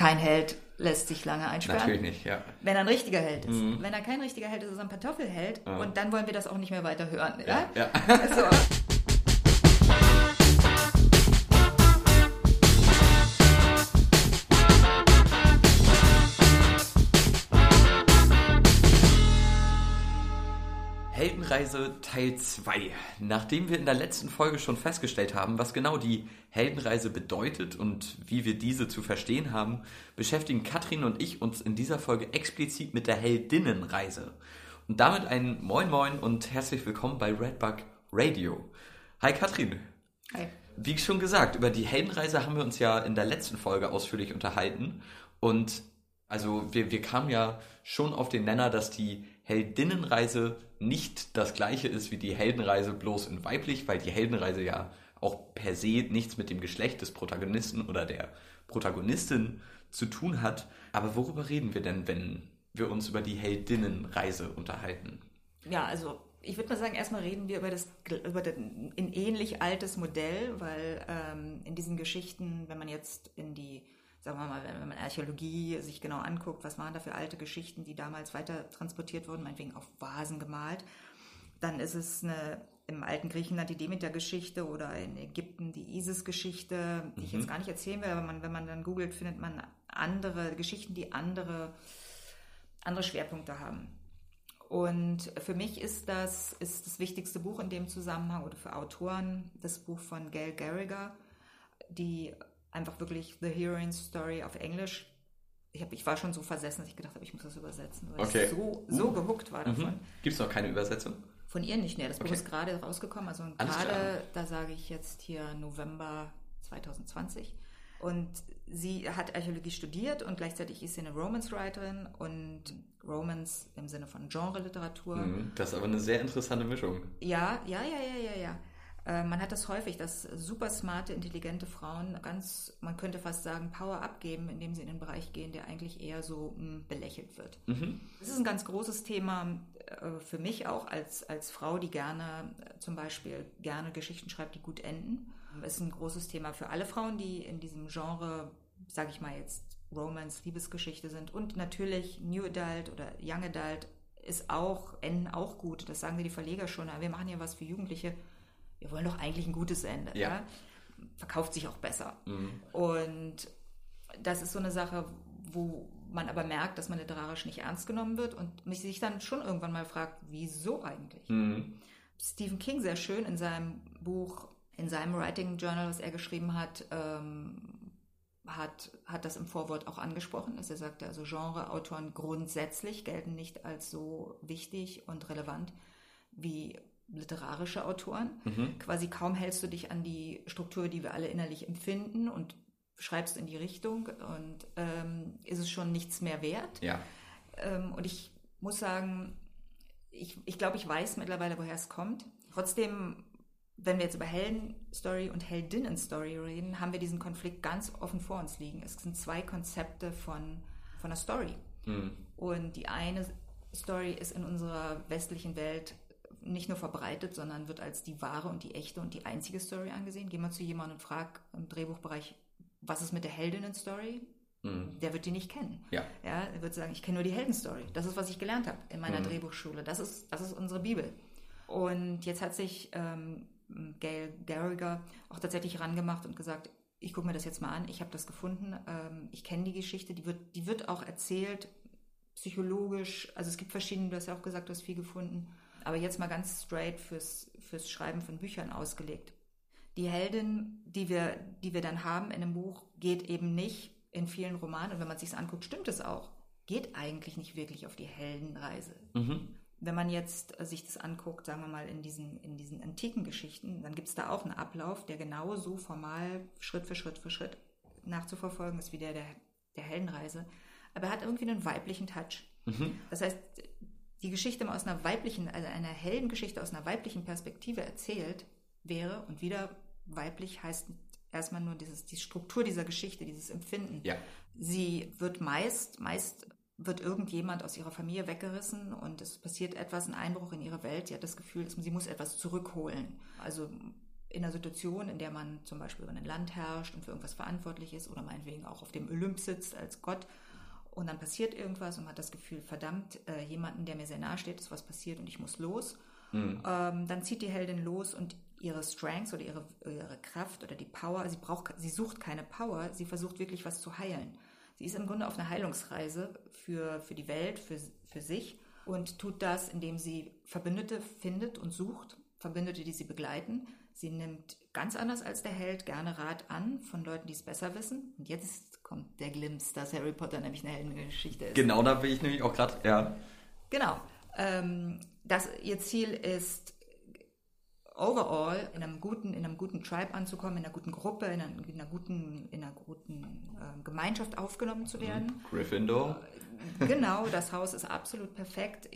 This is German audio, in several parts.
Kein Held lässt sich lange einsperren. Natürlich nicht, ja. Wenn er ein richtiger Held ist. Mhm. Wenn er kein richtiger Held ist, ist er ein Kartoffelheld. Ja. Und dann wollen wir das auch nicht mehr weiter hören. Ja? ja. ja. So. Heldenreise Teil 2. Nachdem wir in der letzten Folge schon festgestellt haben, was genau die Heldenreise bedeutet und wie wir diese zu verstehen haben, beschäftigen Katrin und ich uns in dieser Folge explizit mit der Heldinnenreise. Und damit ein Moin Moin und herzlich willkommen bei Redbug Radio. Hi Katrin. Hi. Wie schon gesagt, über die Heldenreise haben wir uns ja in der letzten Folge ausführlich unterhalten. Und also wir, wir kamen ja schon auf den Nenner, dass die Heldinnenreise nicht das gleiche ist wie die Heldenreise bloß in weiblich, weil die Heldenreise ja auch per se nichts mit dem Geschlecht des Protagonisten oder der Protagonistin zu tun hat. Aber worüber reden wir denn, wenn wir uns über die Heldinnenreise unterhalten? Ja, also ich würde mal sagen, erstmal reden wir über das über ein ähnlich altes Modell, weil ähm, in diesen Geschichten, wenn man jetzt in die sagen wir mal, wenn man Archäologie sich genau anguckt, was waren da für alte Geschichten, die damals weiter transportiert wurden, meinetwegen auf Vasen gemalt, dann ist es eine, im alten Griechenland die Demeter-Geschichte oder in Ägypten die Isis-Geschichte, die mhm. ich jetzt mhm. gar nicht erzählen will, aber man, wenn man dann googelt, findet man andere Geschichten, die andere, andere Schwerpunkte haben. Und für mich ist das, ist das wichtigste Buch in dem Zusammenhang oder für Autoren das Buch von Gail Garriger, die einfach wirklich The Heroine's Story auf Englisch. Ich, hab, ich war schon so versessen, dass ich gedacht habe, ich muss das übersetzen, weil okay. ich so, so uh. gehuckt war davon. Mhm. Gibt es noch keine Übersetzung? Von ihr nicht, ne. Das Buch okay. ist gerade rausgekommen. Also gerade, da sage ich jetzt hier November 2020. Und sie hat Archäologie studiert und gleichzeitig ist sie eine Romance-Writerin und Romance im Sinne von Genre-Literatur. Mhm, das ist aber eine sehr interessante Mischung. Ja, ja, ja, ja, ja, ja. Äh, man hat das häufig, dass super smarte, intelligente Frauen ganz, man könnte fast sagen, Power abgeben, indem sie in den Bereich gehen, der eigentlich eher so hm, belächelt wird. Mhm. Das ist ein ganz großes Thema äh, für mich auch als, als Frau, die gerne äh, zum Beispiel gerne Geschichten schreibt, die gut enden. Es ist ein großes Thema für alle Frauen, die in diesem Genre, sage ich mal jetzt, Romance, Liebesgeschichte sind und natürlich New Adult oder Young Adult ist auch, enden auch gut. Das sagen die Verleger schon. Wir machen ja was für Jugendliche wir wollen doch eigentlich ein gutes Ende. Ja. ja? Verkauft sich auch besser. Mhm. Und das ist so eine Sache, wo man aber merkt, dass man literarisch nicht ernst genommen wird und mich sich dann schon irgendwann mal fragt, wieso eigentlich? Mhm. Stephen King sehr schön in seinem Buch, in seinem Writing Journal, was er geschrieben hat, ähm, hat, hat das im Vorwort auch angesprochen, dass er sagte, also Genreautoren grundsätzlich gelten nicht als so wichtig und relevant wie literarische Autoren. Mhm. Quasi kaum hältst du dich an die Struktur, die wir alle innerlich empfinden und schreibst in die Richtung und ähm, ist es schon nichts mehr wert. Ja. Ähm, und ich muss sagen, ich, ich glaube, ich weiß mittlerweile, woher es kommt. Trotzdem, wenn wir jetzt über Heldenstory und Heldinnenstory reden, haben wir diesen Konflikt ganz offen vor uns liegen. Es sind zwei Konzepte von, von einer Story. Mhm. Und die eine Story ist in unserer westlichen Welt nicht nur verbreitet, sondern wird als die wahre und die echte und die einzige Story angesehen. Geh mal zu jemandem und frag im Drehbuchbereich, was ist mit der Heldinnen-Story? Mhm. Der wird die nicht kennen. Ja. ja er wird sagen, ich kenne nur die Heldenstory. Das ist, was ich gelernt habe in meiner mhm. Drehbuchschule. Das ist, das ist unsere Bibel. Und jetzt hat sich ähm, Gail Garriger auch tatsächlich rangemacht und gesagt, ich gucke mir das jetzt mal an, ich habe das gefunden, ähm, ich kenne die Geschichte, die wird, die wird auch erzählt, psychologisch, also es gibt verschiedene, du hast ja auch gesagt, du hast viel gefunden, aber jetzt mal ganz straight fürs, fürs Schreiben von Büchern ausgelegt. Die Heldin, die wir, die wir dann haben in einem Buch, geht eben nicht in vielen Romanen, und wenn man sich anguckt, stimmt es auch, geht eigentlich nicht wirklich auf die Heldenreise. Mhm. Wenn man jetzt sich das anguckt, sagen wir mal, in diesen, in diesen antiken Geschichten, dann gibt es da auch einen Ablauf, der genauso formal Schritt für Schritt für Schritt nachzuverfolgen ist wie der der, der Heldenreise. Aber er hat irgendwie einen weiblichen Touch. Mhm. Das heißt, die Geschichte mal aus einer weiblichen, also einer Heldengeschichte aus einer weiblichen Perspektive erzählt wäre und wieder weiblich heißt erstmal nur dieses, die Struktur dieser Geschichte, dieses Empfinden. Ja. Sie wird meist, meist wird irgendjemand aus ihrer Familie weggerissen und es passiert etwas, ein Einbruch in ihre Welt. Sie hat das Gefühl, sie muss etwas zurückholen. Also in einer Situation, in der man zum Beispiel über ein Land herrscht und für irgendwas verantwortlich ist oder meinetwegen auch auf dem Olymp sitzt als Gott und dann passiert irgendwas und man hat das Gefühl, verdammt, äh, jemanden, der mir sehr nahe steht, ist was passiert und ich muss los. Mhm. Ähm, dann zieht die Heldin los und ihre Strengths oder ihre, ihre Kraft oder die Power, sie braucht, sie sucht keine Power, sie versucht wirklich was zu heilen. Sie ist im Grunde auf einer Heilungsreise für, für die Welt, für, für sich und tut das, indem sie Verbündete findet und sucht, Verbündete, die sie begleiten. Sie nimmt ganz anders als der Held gerne Rat an von Leuten, die es besser wissen. Und jetzt kommt der Glimps, dass Harry Potter nämlich eine Heldengeschichte ist. Genau, da bin ich nämlich auch gerade, ja. Genau. Ähm, das, ihr Ziel ist, overall in einem guten, in einem guten Tribe anzukommen, in einer guten Gruppe, in einer, in einer guten, in einer guten äh, Gemeinschaft aufgenommen zu werden. Gryffindor. Äh, genau, das Haus ist absolut perfekt.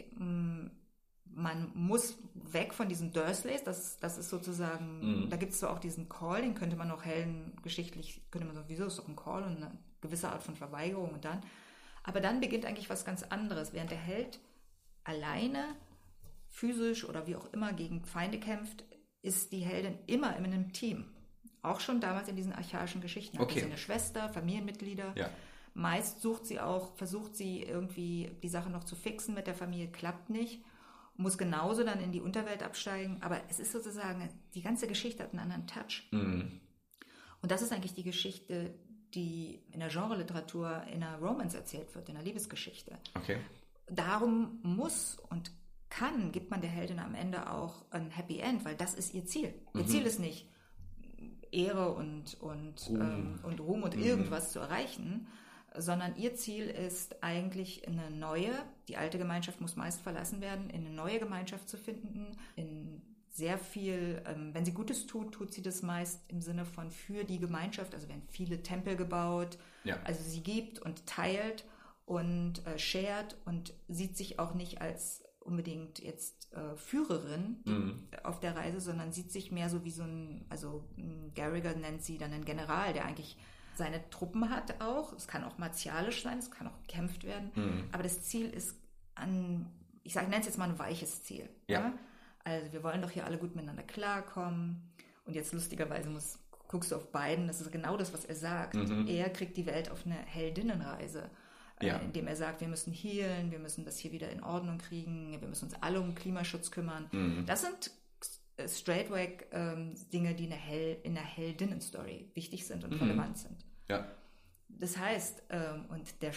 Man muss weg von diesen Dursleys, das, das ist sozusagen, mhm. da gibt es zwar auch diesen Call, den könnte man auch hellen, geschichtlich, könnte man sagen, wieso ist doch ein Call und eine gewisse Art von Verweigerung und dann, aber dann beginnt eigentlich was ganz anderes, während der Held alleine physisch oder wie auch immer gegen Feinde kämpft, ist die Heldin immer in einem Team. Auch schon damals in diesen archaischen Geschichten. Okay. Hat sie eine Schwester, Familienmitglieder. Ja. Meist sucht sie auch, versucht sie irgendwie die Sache noch zu fixen mit der Familie, klappt nicht. Muss genauso dann in die Unterwelt absteigen. Aber es ist sozusagen, die ganze Geschichte hat einen anderen Touch. Mhm. Und das ist eigentlich die Geschichte, die in der Genreliteratur in einer Romance erzählt wird, in einer Liebesgeschichte. Okay. Darum muss und kann, gibt man der Heldin am Ende auch ein Happy End, weil das ist ihr Ziel. Ihr mhm. Ziel ist nicht Ehre und, und, Ruhm. Ähm, und Ruhm und mhm. irgendwas zu erreichen, sondern ihr Ziel ist eigentlich eine neue, die alte Gemeinschaft muss meist verlassen werden, in eine neue Gemeinschaft zu finden, in sehr viel, ähm, wenn sie Gutes tut, tut sie das meist im Sinne von für die Gemeinschaft, also werden viele Tempel gebaut, ja. also sie gibt und teilt und äh, shared und sieht sich auch nicht als unbedingt jetzt äh, Führerin mhm. auf der Reise, sondern sieht sich mehr so wie so ein, also Garriger nennt sie dann einen General, der eigentlich seine Truppen hat auch. Es kann auch martialisch sein, es kann auch gekämpft werden. Mhm. Aber das Ziel ist an, ich sage, nenne es jetzt mal ein weiches Ziel. Ja. ja. Also wir wollen doch hier alle gut miteinander klarkommen. Und jetzt lustigerweise muss, guckst du auf beiden, das ist genau das, was er sagt. Mhm. Er kriegt die Welt auf eine Heldinnenreise ja. äh, indem er sagt, wir müssen healen, wir müssen das hier wieder in Ordnung kriegen, wir müssen uns alle um Klimaschutz kümmern. Mhm. Das sind äh, straightway ähm, Dinge, die in der, Hel in der Heldinnen-Story wichtig sind und mhm. relevant sind. Ja. Das heißt, ähm, und der,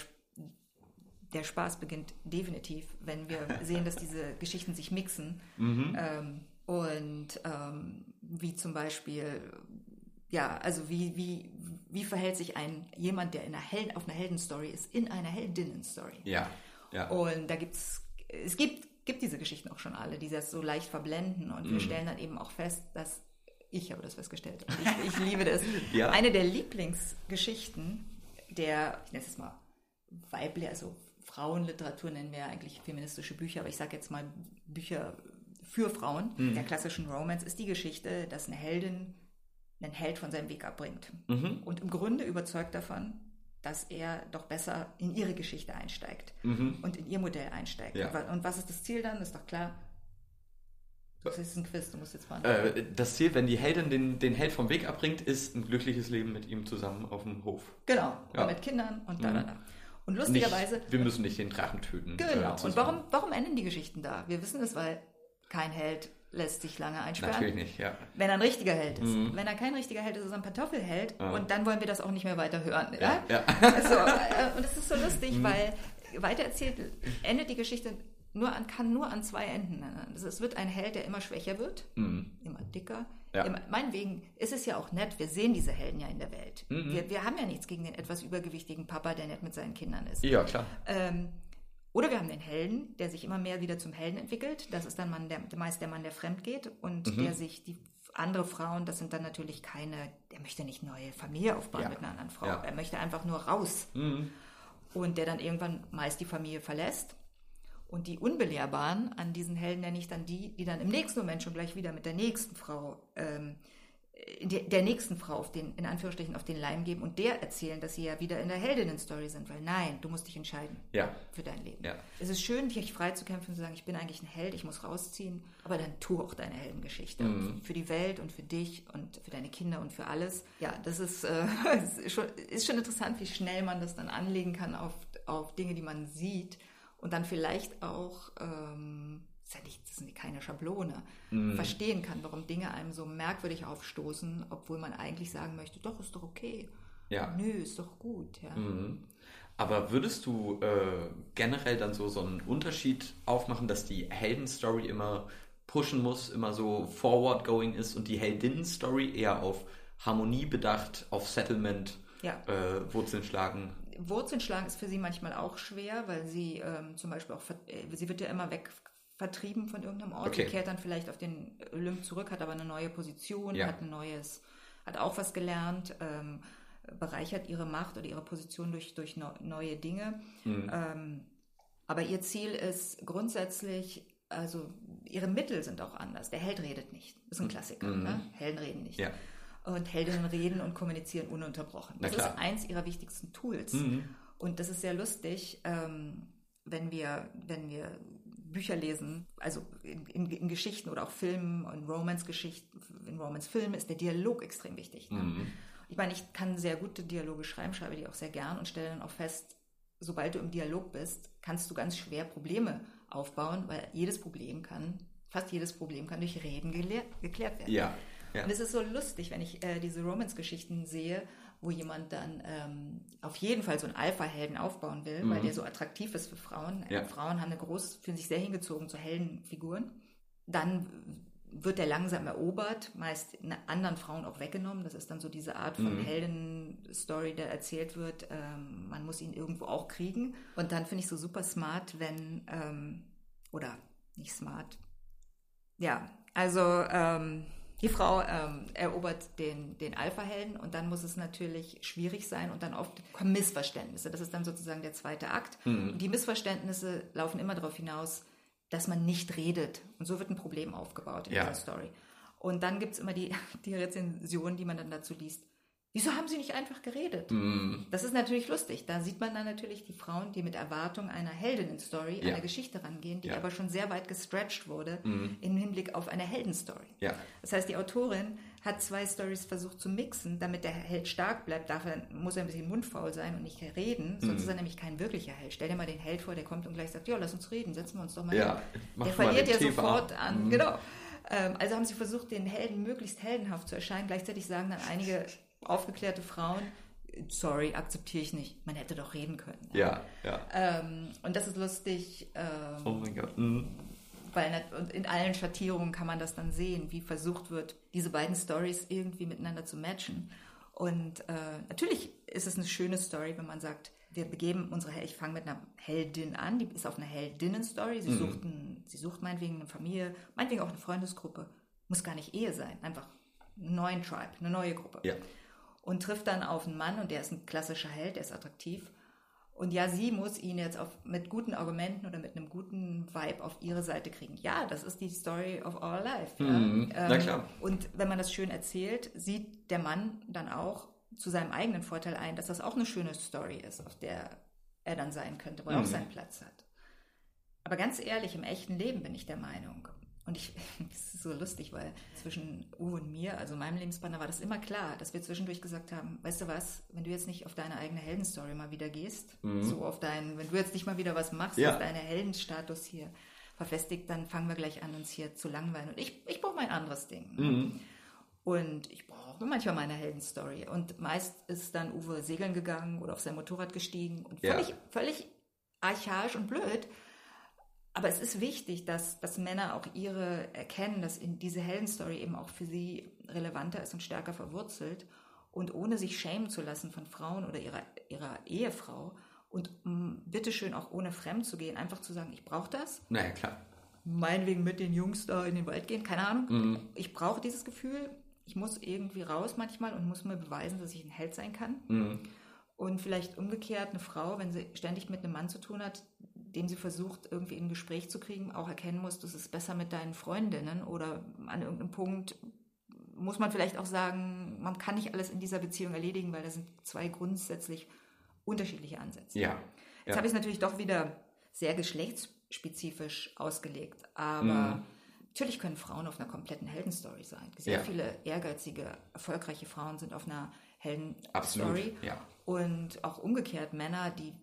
der Spaß beginnt definitiv, wenn wir sehen, dass diese Geschichten sich mixen. Mhm. Ähm, und ähm, wie zum Beispiel ja, also wie, wie, wie verhält sich ein jemand, der in einer Helden, auf einer Heldenstory ist, in einer Heldinnenstory? Ja, ja. Und da gibt's, es gibt, gibt diese Geschichten auch schon alle, die das so leicht verblenden und mhm. wir stellen dann eben auch fest, dass ich habe das festgestellt. Ich, ich liebe das. ja. Eine der Lieblingsgeschichten der, ich nenne es mal weibliche, also Frauenliteratur nennen wir eigentlich feministische Bücher, aber ich sage jetzt mal Bücher für Frauen, mhm. der klassischen Romance, ist die Geschichte, dass eine Heldin einen Held von seinem Weg abbringt. Mhm. Und im Grunde überzeugt davon, dass er doch besser in ihre Geschichte einsteigt mhm. und in ihr Modell einsteigt. Ja. Und was ist das Ziel dann? Ist doch klar. Das ist ein Quiz, du musst jetzt mal. Äh, das Ziel, wenn die Heldin den, den Held vom Weg abbringt, ist ein glückliches Leben mit ihm zusammen auf dem Hof. Genau, ja. mit Kindern und da, da, da. Und lustigerweise. Nicht, wir müssen nicht den Drachen töten. Genau. Äh, und warum, warum enden die Geschichten da? Wir wissen es, weil kein Held lässt sich lange einsperren. Natürlich nicht, ja. Wenn er ein richtiger Held ist. Mhm. Wenn er kein richtiger Held ist, ist er ein Kartoffelheld. Ja. Und dann wollen wir das auch nicht mehr weiter hören. Ja, ja. Also, und es ist so lustig, mhm. weil weitererzählt endet die Geschichte nur an, kann nur an zwei Enden. Also es wird ein Held, der immer schwächer wird, mhm. immer dicker. Ja. Immer, meinetwegen ist es ja auch nett, wir sehen diese Helden ja in der Welt. Mhm. Wir, wir haben ja nichts gegen den etwas übergewichtigen Papa, der nett mit seinen Kindern ist. Ja, klar. Ähm, oder wir haben den Helden, der sich immer mehr wieder zum Helden entwickelt. Das ist dann Mann, der, meist der Mann, der fremd geht und Mhm. der sich die andere Frauen, das sind dann natürlich keine, der möchte nicht neue Familie aufbauen Ja. mit einer anderen Frau. Ja. Er möchte einfach nur raus. Mhm. Und der dann irgendwann meist die Familie verlässt. Und die Unbelehrbaren an diesen Helden nenne ich dann die, die dann im nächsten Moment schon gleich wieder mit der nächsten Frau ähm, der nächsten Frau auf den, in Anführungsstrichen auf den Leim geben und der erzählen, dass sie ja wieder in der Heldinnen-Story sind, weil nein, du musst dich entscheiden ja. für dein Leben. Ja. Es ist schön, dich frei zu kämpfen und zu sagen, ich bin eigentlich ein Held, ich muss rausziehen, aber dann tu auch deine Heldengeschichte. Mhm. Für die Welt und für dich und für deine Kinder und für alles. Ja, das ist, äh, ist, schon, ist schon interessant, wie schnell man das dann anlegen kann auf, auf Dinge, die man sieht und dann vielleicht auch ähm, ist ja nicht, das ist keine Schablone, mhm. verstehen kann, warum Dinge einem so merkwürdig aufstoßen, obwohl man eigentlich sagen möchte, doch, ist doch okay. Ja. Nö, ist doch gut. Ja. Mhm. Aber würdest du äh, generell dann so, so einen Unterschied aufmachen, dass die Heldenstory immer pushen muss, immer so forward-going ist und die Heldinnen-Story eher auf Harmonie bedacht, auf Settlement, ja. äh, Wurzeln schlagen? Wurzeln schlagen ist für sie manchmal auch schwer, weil sie ähm, zum Beispiel auch, äh, sie wird ja immer weg vertrieben von irgendeinem Ort, okay. kehrt dann vielleicht auf den Olymp zurück, hat aber eine neue Position, ja. hat ein neues, hat auch was gelernt, ähm, bereichert ihre Macht oder ihre Position durch, durch no, neue Dinge. Mhm. Ähm, aber ihr Ziel ist grundsätzlich, also ihre Mittel sind auch anders. Der Held redet nicht. Das ist ein mhm. Klassiker. Mhm. Ne? Helden reden nicht. Ja. Und Heldinnen reden und kommunizieren ununterbrochen. Das ist eins ihrer wichtigsten Tools. Mhm. Und das ist sehr lustig, ähm, wenn wir, wenn wir Bücher lesen, also in, in, in Geschichten oder auch Filmen und Romance-Geschichten, in Romance-Filmen ist der Dialog extrem wichtig. Ne? Mhm. Ich meine, ich kann sehr gute Dialoge schreiben, schreibe die auch sehr gern und stelle dann auch fest, sobald du im Dialog bist, kannst du ganz schwer Probleme aufbauen, weil jedes Problem kann, fast jedes Problem kann durch Reden geklärt werden. Ja. ja. Und es ist so lustig, wenn ich äh, diese Romance-Geschichten sehe wo jemand dann ähm, auf jeden Fall so einen Alpha-Helden aufbauen will, mhm. weil der so attraktiv ist für Frauen. Ja. Frauen haben eine große, fühlen sich sehr hingezogen zu Heldenfiguren. Dann wird der langsam erobert, meist anderen Frauen auch weggenommen. Das ist dann so diese Art von mhm. Helden-Story, der erzählt wird. Ähm, man muss ihn irgendwo auch kriegen. Und dann finde ich so super smart, wenn, ähm, oder nicht smart. Ja, also ähm, die Frau ähm, erobert den, den Alpha-Helden und dann muss es natürlich schwierig sein und dann oft kommen Missverständnisse. Das ist dann sozusagen der zweite Akt. Mhm. Und die Missverständnisse laufen immer darauf hinaus, dass man nicht redet. Und so wird ein Problem aufgebaut in ja. dieser Story. Und dann gibt es immer die, die Rezension, die man dann dazu liest. Wieso haben sie nicht einfach geredet? Mm. Das ist natürlich lustig. Da sieht man dann natürlich die Frauen, die mit Erwartung einer Heldinnen-Story, ja. einer Geschichte rangehen, die ja. aber schon sehr weit gestretched wurde mm. im Hinblick auf eine Heldenstory. Ja. Das heißt, die Autorin hat zwei Stories versucht zu mixen, damit der Held stark bleibt. Dafür muss er ein bisschen mundfaul sein und nicht reden, sonst mm. ist er nämlich kein wirklicher Held. Stell dir mal den Held vor, der kommt und gleich sagt, ja, lass uns reden, setzen wir uns doch mal ja. hin. Der verliert ja sofort an. Mhm. Genau. Ähm, also haben sie versucht, den Helden möglichst heldenhaft zu erscheinen. Gleichzeitig sagen dann einige aufgeklärte Frauen, sorry, akzeptiere ich nicht. Man hätte doch reden können. Ja, ja. Ähm, und das ist lustig. Ähm, oh mein Gott. Mhm. Weil und in allen Schattierungen kann man das dann sehen, wie versucht wird, diese beiden Stories irgendwie miteinander zu matchen. Und äh, natürlich ist es eine schöne Story, wenn man sagt, wir begeben unsere Hel ich fange mit einer Heldin an, die ist auf einer Heldinnen-Story. Sie, mhm. sucht sie sucht meinetwegen eine Familie, meinetwegen auch eine Freundesgruppe. Muss gar nicht Ehe sein, einfach einen neuen Tribe, eine neue Gruppe. Ja und trifft dann auf einen Mann und der ist ein klassischer Held, der ist attraktiv. Und ja, sie muss ihn jetzt auf, mit guten Argumenten oder mit einem guten Vibe auf ihre Seite kriegen. Ja, das ist die Story of our life. Ja? Mhm, ähm, na klar. Und wenn man das schön erzählt, sieht der Mann dann auch zu seinem eigenen Vorteil ein, dass das auch eine schöne Story ist, auf der er dann sein könnte, wo er mhm. auch seinen Platz hat. Aber ganz ehrlich, im echten Leben bin ich der Meinung, und ich, das ist so lustig, weil zwischen Uwe und mir, also meinem Lebenspartner, war das immer klar, dass wir zwischendurch gesagt haben, weißt du was, wenn du jetzt nicht auf deine eigene Heldenstory mal wieder gehst, mhm. so auf deinen, wenn du jetzt nicht mal wieder was machst, ja. auf deinen Heldenstatus hier verfestigt, dann fangen wir gleich an, uns hier zu langweilen. Und ich, ich brauche mein anderes Ding. Mhm. Und ich brauche manchmal meine Heldenstory. Und meist ist dann Uwe segeln gegangen oder auf sein Motorrad gestiegen und völlig, ja. völlig archaisch und blöd aber es ist wichtig, dass, dass Männer auch ihre erkennen, dass in diese Heldenstory eben auch für sie relevanter ist und stärker verwurzelt und ohne sich schämen zu lassen von Frauen oder ihrer, ihrer Ehefrau und um, bitteschön auch ohne fremd zu gehen, einfach zu sagen, ich brauche das. Naja, klar. Meinetwegen mit den Jungs da in den Wald gehen, keine Ahnung. Mhm. Ich brauche dieses Gefühl. Ich muss irgendwie raus manchmal und muss mir beweisen, dass ich ein Held sein kann. Mhm. Und vielleicht umgekehrt eine Frau, wenn sie ständig mit einem Mann zu tun hat, den sie versucht, irgendwie in ein Gespräch zu kriegen, auch erkennen muss, dass es besser mit deinen Freundinnen oder an irgendeinem Punkt muss man vielleicht auch sagen, man kann nicht alles in dieser Beziehung erledigen, weil da sind zwei grundsätzlich unterschiedliche Ansätze. Ja. Jetzt habe ich es natürlich doch wieder sehr geschlechtsspezifisch ausgelegt, aber mm. natürlich können Frauen auf einer kompletten Heldenstory sein. Sehr ja. viele ehrgeizige, erfolgreiche Frauen sind auf einer Heldenstory. Ja. Und auch umgekehrt Männer, die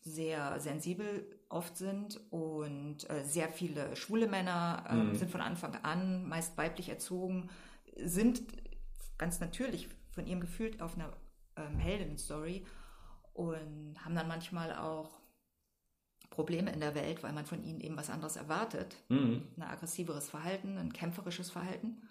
sehr sensibel oft sind und äh, sehr viele schwule Männer äh, mm. sind von Anfang an meist weiblich erzogen, sind ganz natürlich von ihrem Gefühl auf einer ähm, Heldenstory und haben dann manchmal auch Probleme in der Welt, weil man von ihnen eben was anderes erwartet. Mhm. Ein aggressiveres Verhalten, ein kämpferisches Verhalten.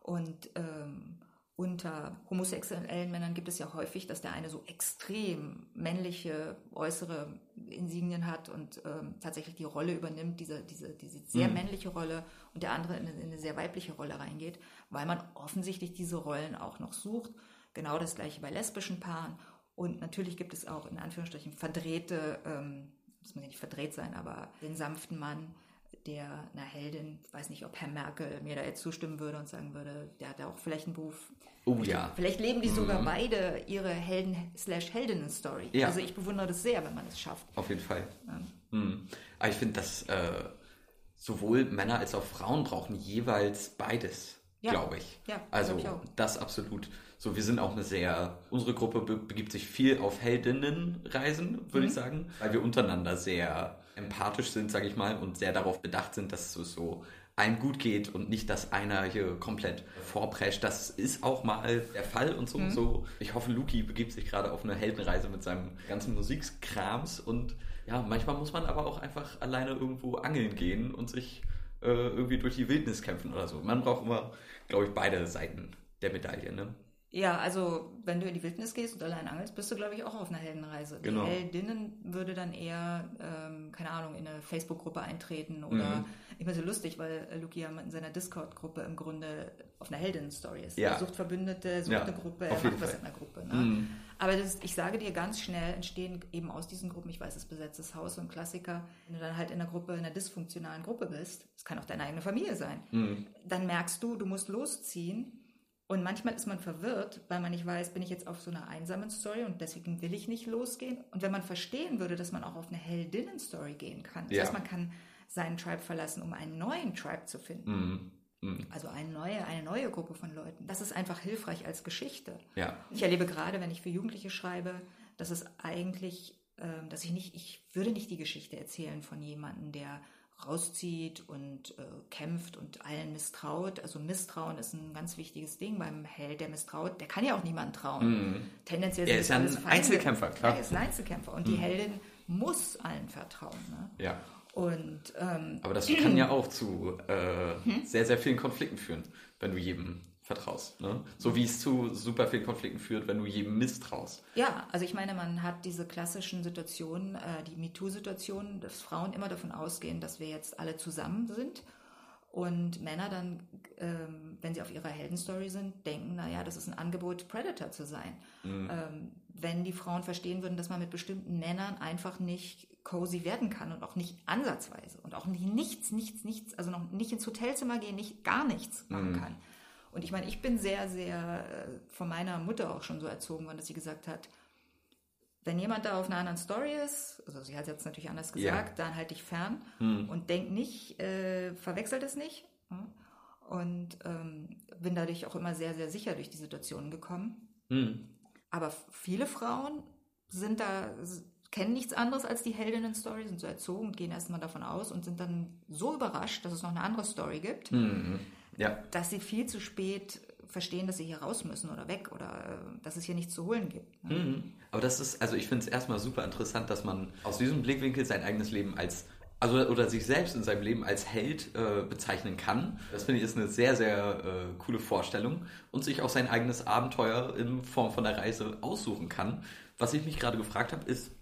Und ähm, unter homosexuellen Männern gibt es ja häufig, dass der eine so extrem männliche äußere Insignien hat und ähm, tatsächlich die Rolle übernimmt, diese, diese, diese sehr mhm. männliche Rolle und der andere in eine, in eine sehr weibliche Rolle reingeht, weil man offensichtlich diese Rollen auch noch sucht. Genau das gleiche bei lesbischen Paaren. Und natürlich gibt es auch in Anführungsstrichen verdrehte, ähm, muss man nicht verdreht sein, aber den sanften Mann, der einer Heldin, ich weiß nicht, ob Herr Merkel mir da jetzt zustimmen würde und sagen würde, der hat ja auch vielleicht einen Beruf. Oh ja. Vielleicht leben die sogar mhm. beide ihre Helden-Heldinnen-Story. Ja. Also ich bewundere das sehr, wenn man es schafft. Auf jeden Fall. Ja. Mhm. Aber ich finde, dass äh, sowohl Männer als auch Frauen brauchen jeweils beides, ja. glaube ich. Ja, also ich das absolut. So, wir sind auch eine sehr, unsere Gruppe begibt sich viel auf Heldinnenreisen, würde mhm. ich sagen, weil wir untereinander sehr empathisch sind, sage ich mal, und sehr darauf bedacht sind, dass es so einem gut geht und nicht, dass einer hier komplett vorprescht. Das ist auch mal der Fall und so mhm. und so. Ich hoffe, Luki begibt sich gerade auf eine Heldenreise mit seinem ganzen Musikkrams und ja, manchmal muss man aber auch einfach alleine irgendwo angeln gehen und sich äh, irgendwie durch die Wildnis kämpfen oder so. Man braucht immer, glaube ich, beide Seiten der Medaille, ne? Ja, also wenn du in die Wildnis gehst und allein angelst, bist du, glaube ich, auch auf einer Heldenreise. Genau. Die Heldinnen würde dann eher, ähm, keine Ahnung, in eine Facebook-Gruppe eintreten oder mhm. immer so lustig, weil Luki ja in seiner Discord-Gruppe im Grunde auf einer Heldinnen-Story ist. Ja. Er sucht Verbündete, sucht ja, eine Gruppe, er macht was in der Gruppe. Ne? Mhm. Aber das, ich sage dir, ganz schnell entstehen eben aus diesen Gruppen, ich weiß, es besetztes Haus und Klassiker, wenn du dann halt in einer Gruppe, in einer dysfunktionalen Gruppe bist, das kann auch deine eigene Familie sein, mhm. dann merkst du, du musst losziehen und manchmal ist man verwirrt, weil man nicht weiß, bin ich jetzt auf so einer einsamen Story und deswegen will ich nicht losgehen. Und wenn man verstehen würde, dass man auch auf eine Heldinnen-Story gehen kann, das ja. heißt, man kann seinen Tribe verlassen, um einen neuen Tribe zu finden. Mhm. Mhm. Also eine neue, eine neue Gruppe von Leuten. Das ist einfach hilfreich als Geschichte. Ja. Ich erlebe gerade, wenn ich für Jugendliche schreibe, dass es eigentlich, äh, dass ich nicht, ich würde nicht die Geschichte erzählen von jemandem, der rauszieht und äh, kämpft und allen misstraut. Also Misstrauen ist ein ganz wichtiges Ding beim Held, der misstraut. Der kann ja auch niemand trauen. Mm. Tendenziell er ist ein Einzelkämpfer, klar. Er ist ein Einzelkämpfer und mm. die mhm. Heldin muss allen vertrauen. Ne? Ja. Und, ähm, Aber das kann ja auch zu äh, hm? sehr, sehr vielen Konflikten führen, wenn du jedem vertraust. Ne? So wie es zu super vielen Konflikten führt, wenn du jedem misstraust. Ja, also ich meine, man hat diese klassischen Situationen, äh, die MeToo-Situationen, dass Frauen immer davon ausgehen, dass wir jetzt alle zusammen sind und Männer dann, ähm, wenn sie auf ihrer Heldenstory sind, denken, naja, das ist ein Angebot, Predator zu sein. Mhm. Ähm, wenn die Frauen verstehen würden, dass man mit bestimmten Männern einfach nicht cozy werden kann und auch nicht ansatzweise und auch nicht nichts, nichts, nichts, also noch nicht ins Hotelzimmer gehen, nicht gar nichts machen mhm. kann und ich meine, ich bin sehr, sehr äh, von meiner Mutter auch schon so erzogen worden, dass sie gesagt hat, wenn jemand da auf einer anderen Story ist, also sie hat es jetzt natürlich anders gesagt, ja. dann halt dich fern hm. und denk nicht, äh, verwechselt es nicht. Und ähm, bin dadurch auch immer sehr, sehr sicher durch die Situation gekommen. Hm. Aber viele Frauen sind da, kennen nichts anderes als die Heldinnen-Story, sind so erzogen und gehen erstmal davon aus und sind dann so überrascht, dass es noch eine andere Story gibt. Mhm ja. dass sie viel zu spät verstehen, dass sie hier raus müssen oder weg oder äh, dass es hier nichts zu holen gibt. Ne? Mhm. Aber das ist, also ich finde es erstmal super interessant, dass man aus diesem Blickwinkel sein eigenes Leben als also oder sich selbst in seinem Leben als Held äh, bezeichnen kann. Das finde ich ist eine sehr, sehr äh, coole Vorstellung und sich auch sein eigenes Abenteuer in Form von einer Reise aussuchen kann. Was ich mich gerade gefragt habe, ist,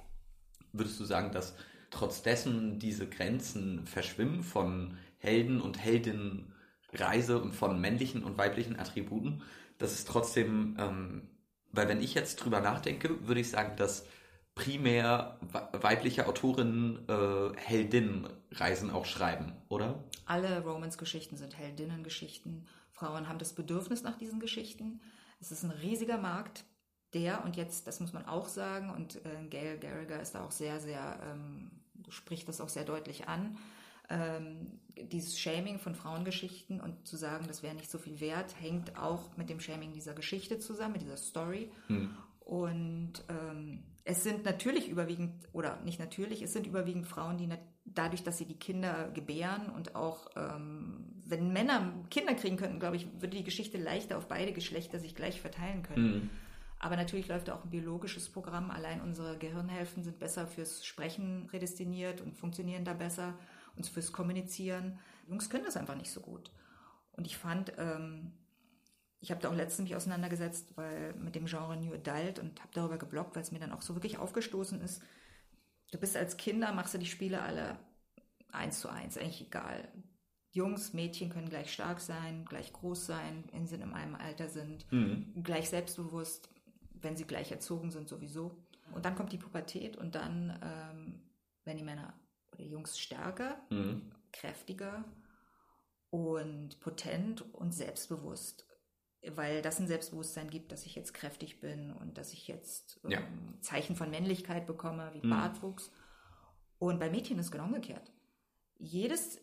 würdest du sagen, dass trotz dessen diese Grenzen verschwimmen von Helden und Heldinnen Reise und von männlichen und weiblichen Attributen, das ist trotzdem, ähm, weil wenn ich jetzt drüber nachdenke, würde ich sagen, dass primär weibliche Autorinnen äh, Heldinnenreisen auch schreiben, oder? Alle Romance-Geschichten sind Heldinnengeschichten. Frauen haben das Bedürfnis nach diesen Geschichten. Es ist ein riesiger Markt, der, und jetzt, das muss man auch sagen, und äh, Gail Gallagher ist da auch sehr, sehr, ähm, spricht das auch sehr deutlich an, ähm, dieses Shaming von Frauengeschichten und zu sagen, das wäre nicht so viel wert, hängt auch mit dem Shaming dieser Geschichte zusammen, mit dieser Story. Hm. Und ähm, es sind natürlich überwiegend, oder nicht natürlich, es sind überwiegend Frauen, die dadurch, dass sie die Kinder gebären und auch, ähm, wenn Männer Kinder kriegen könnten, glaube ich, würde die Geschichte leichter auf beide Geschlechter sich gleich verteilen können. Mhm. Aber natürlich läuft auch ein biologisches Programm. Allein unsere Gehirnhälften sind besser fürs Sprechen prädestiniert und funktionieren da besser und fürs Kommunizieren. Jungs können das einfach nicht so gut. Und ich fand, ähm, ich habe da auch letztens mich auseinandergesetzt, weil mit dem Genre New Adult und habe darüber geblockt, weil es mir dann auch so wirklich aufgestoßen ist. Du bist als Kinder, machst du die Spiele alle eins zu eins, eigentlich egal. Jungs, Mädchen können gleich stark sein, gleich groß sein, wenn sie in einem Alter sind, mhm. gleich selbstbewusst, wenn sie gleich erzogen sind sowieso. Und dann kommt die Pubertät und dann ähm, werden die Männer Jungs stärker, mhm. kräftiger und potent und selbstbewusst weil das ein Selbstbewusstsein gibt, dass ich jetzt kräftig bin und dass ich jetzt ähm, ja. Zeichen von Männlichkeit bekomme, wie mhm. Bartwuchs. Und bei Mädchen ist es genau umgekehrt. Jedes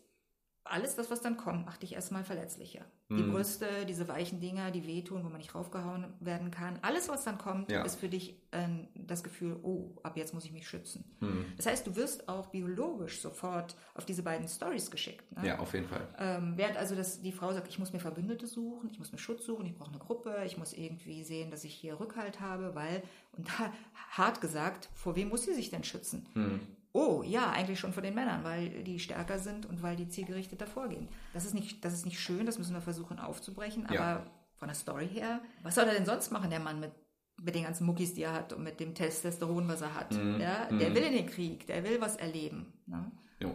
alles das, was dann kommt, macht dich erstmal verletzlicher. Mhm. Die Brüste, diese weichen Dinger, die wehtun, wo man nicht raufgehauen werden kann. Alles, was dann kommt, ja. ist für dich äh, das Gefühl, oh, ab jetzt muss ich mich schützen. Mhm. Das heißt, du wirst auch biologisch sofort auf diese beiden Stories geschickt. Ne? Ja, auf jeden Fall. Ähm, während also das, die Frau sagt, ich muss mir Verbündete suchen, ich muss mir Schutz suchen, ich brauche eine Gruppe, ich muss irgendwie sehen, dass ich hier Rückhalt habe, weil, und da hart gesagt, vor wem muss sie sich denn schützen? Mhm oh ja, eigentlich schon von den Männern, weil die stärker sind und weil die zielgerichteter vorgehen. Das ist nicht, das ist nicht schön, das müssen wir versuchen aufzubrechen, aber ja. von der Story her, was soll er denn sonst machen, der Mann mit mit den ganzen Muckis, die er hat und mit dem Testosteron, was er hat. Mm, ja, der mm. will in den Krieg, der will was erleben. Ne? Jo.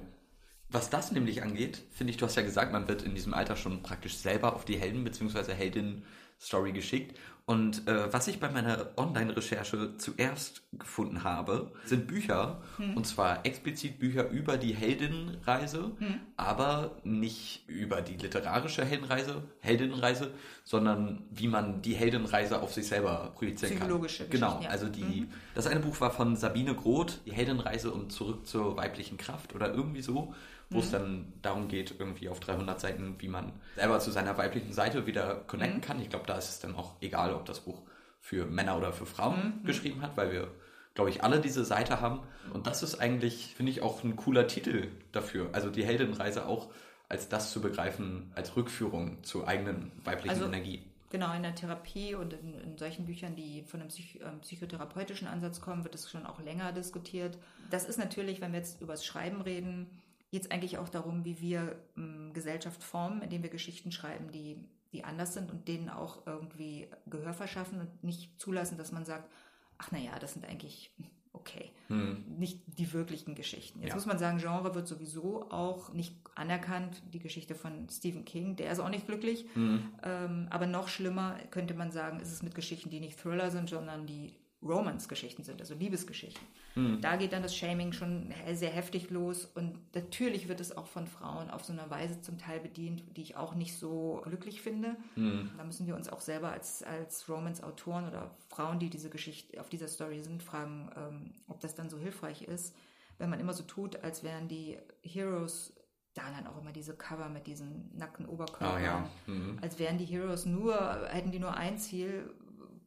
Was das nämlich angeht, finde ich, du hast ja gesagt, man wird in diesem Alter schon praktisch selber auf die Helden bzw. Heldinnen Story geschickt. Und äh, was ich bei meiner Online-Recherche zuerst gefunden habe, sind Bücher. Hm. Und zwar explizit Bücher über die Heldinnenreise, hm. aber nicht über die literarische Heldenreise, Heldinnenreise, sondern wie man die Heldinnenreise auf sich selber projizieren Psychologische kann. Genau, ja. also die, mhm. das eine Buch war von Sabine Groth, die Heldinnenreise und zurück zur weiblichen Kraft oder irgendwie so wo mhm. es dann darum geht, irgendwie auf 300 Seiten, wie man selber zu seiner weiblichen Seite wieder connecten mhm. kann. Ich glaube, da ist es dann auch egal, ob das Buch für Männer oder für Frauen mhm. geschrieben hat, weil wir, glaube ich, alle diese Seite haben. Und das ist eigentlich, finde ich, auch ein cooler Titel dafür. Also die Heldenreise auch als das zu begreifen, als Rückführung zur eigenen weiblichen also, Energie. Genau, in der Therapie und in, in solchen Büchern, die von einem Psych äh, psychotherapeutischen Ansatz kommen, wird es schon auch länger diskutiert. Das ist natürlich, wenn wir jetzt über das Schreiben reden, jetzt eigentlich auch darum, wie wir ähm, Gesellschaft formen, indem wir Geschichten schreiben, die, die anders sind und denen auch irgendwie Gehör verschaffen und nicht zulassen, dass man sagt, ach naja, das sind eigentlich okay, hm. nicht die wirklichen Geschichten. Jetzt ja. muss man sagen, Genre wird sowieso auch nicht anerkannt. Die Geschichte von Stephen King, der ist auch nicht glücklich. Hm. Ähm, aber noch schlimmer könnte man sagen, ist es mit Geschichten, die nicht Thriller sind, sondern die Romance-Geschichten sind, also Liebesgeschichten. Mhm. Da geht dann das Shaming schon sehr heftig los und natürlich wird es auch von Frauen auf so eine Weise zum Teil bedient, die ich auch nicht so glücklich finde. Mhm. Da müssen wir uns auch selber als, als Romance-Autoren oder Frauen, die diese Geschichte auf dieser Story sind, fragen, ähm, ob das dann so hilfreich ist, wenn man immer so tut, als wären die Heroes da dann auch immer diese Cover mit diesen nackten Oberkörpern. Oh ja. mhm. Als wären die Heroes nur, hätten die nur ein Ziel,